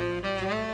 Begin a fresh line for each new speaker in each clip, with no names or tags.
Música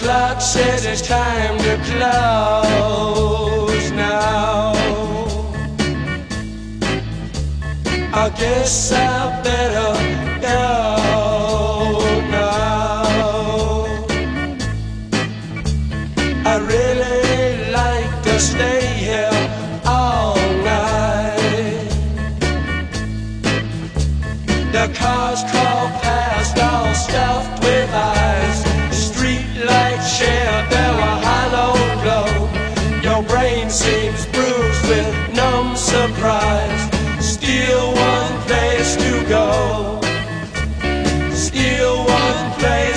clock says it's time to close now. I guess I better.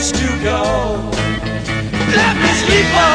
place to go. Let me sleep on.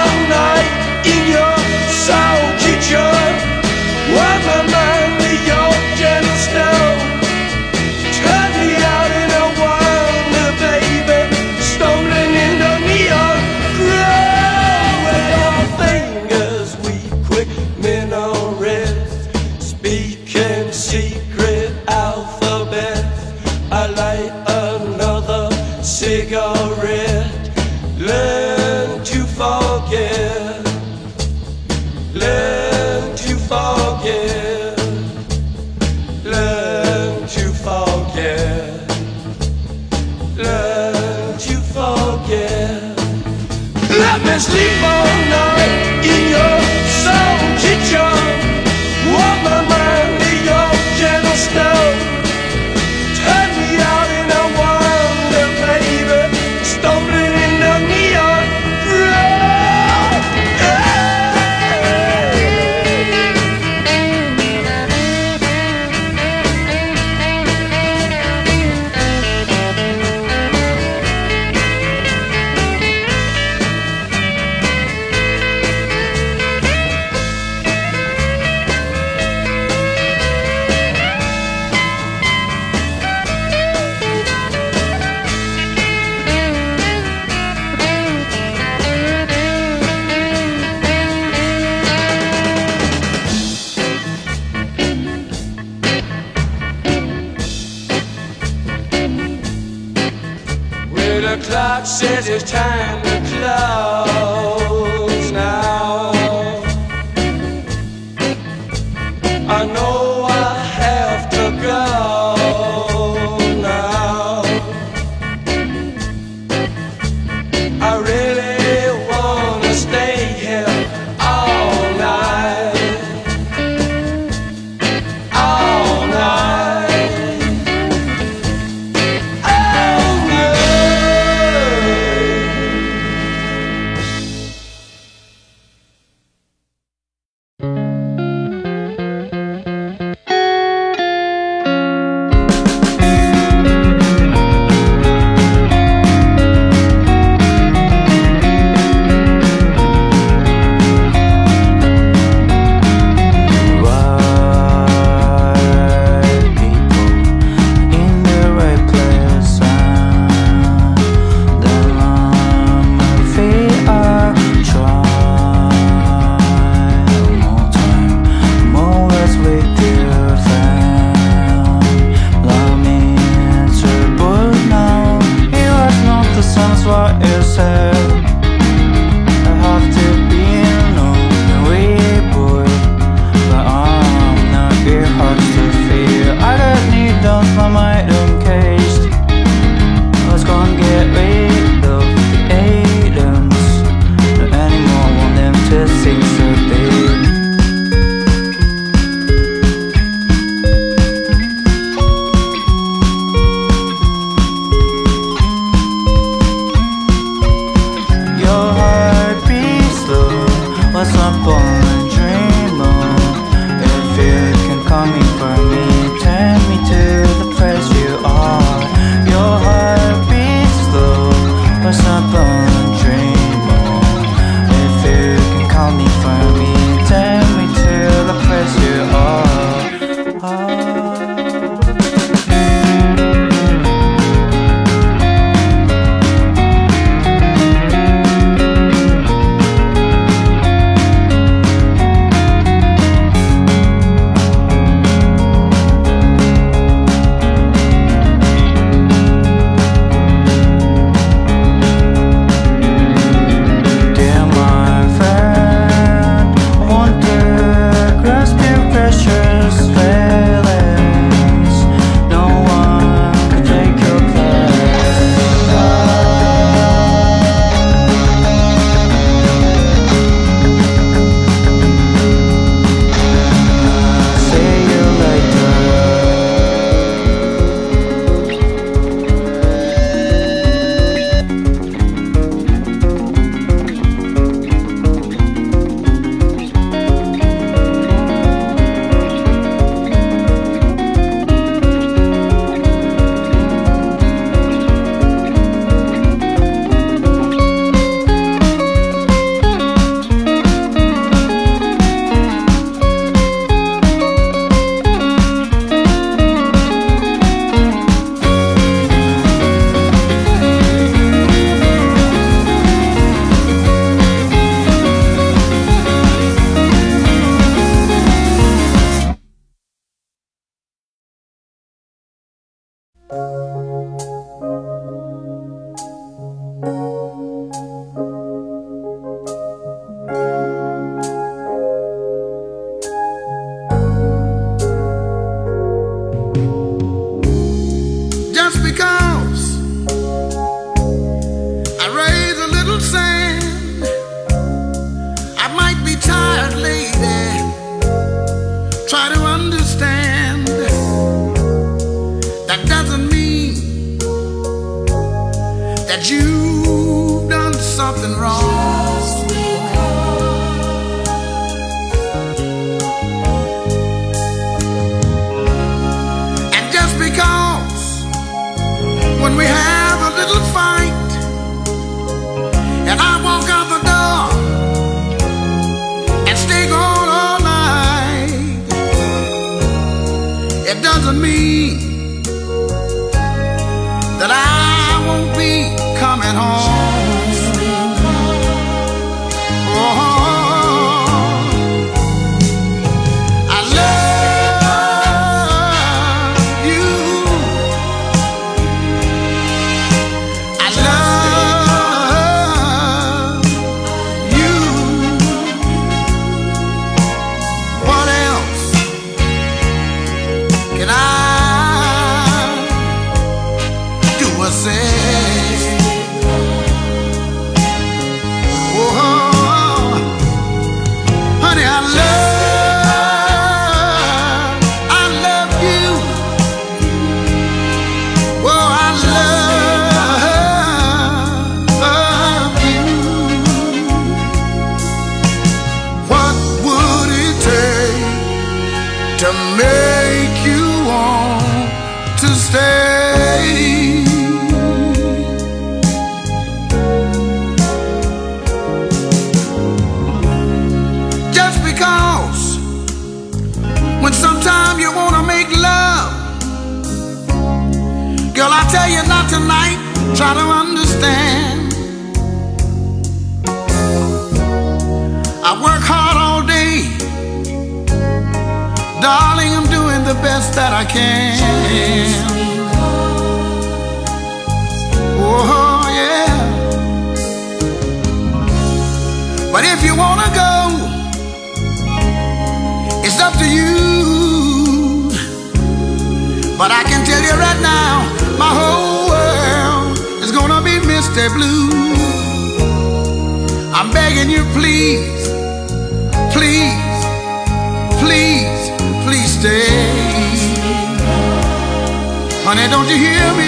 says it's time to close.
something wrong. understand. I work hard all day, darling. I'm doing the best that I can. Oh, yeah. But if you wanna go, it's up to you. But I can tell you right now. please, please, please, please stay. Honey, don't you hear me?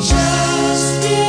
Just
be.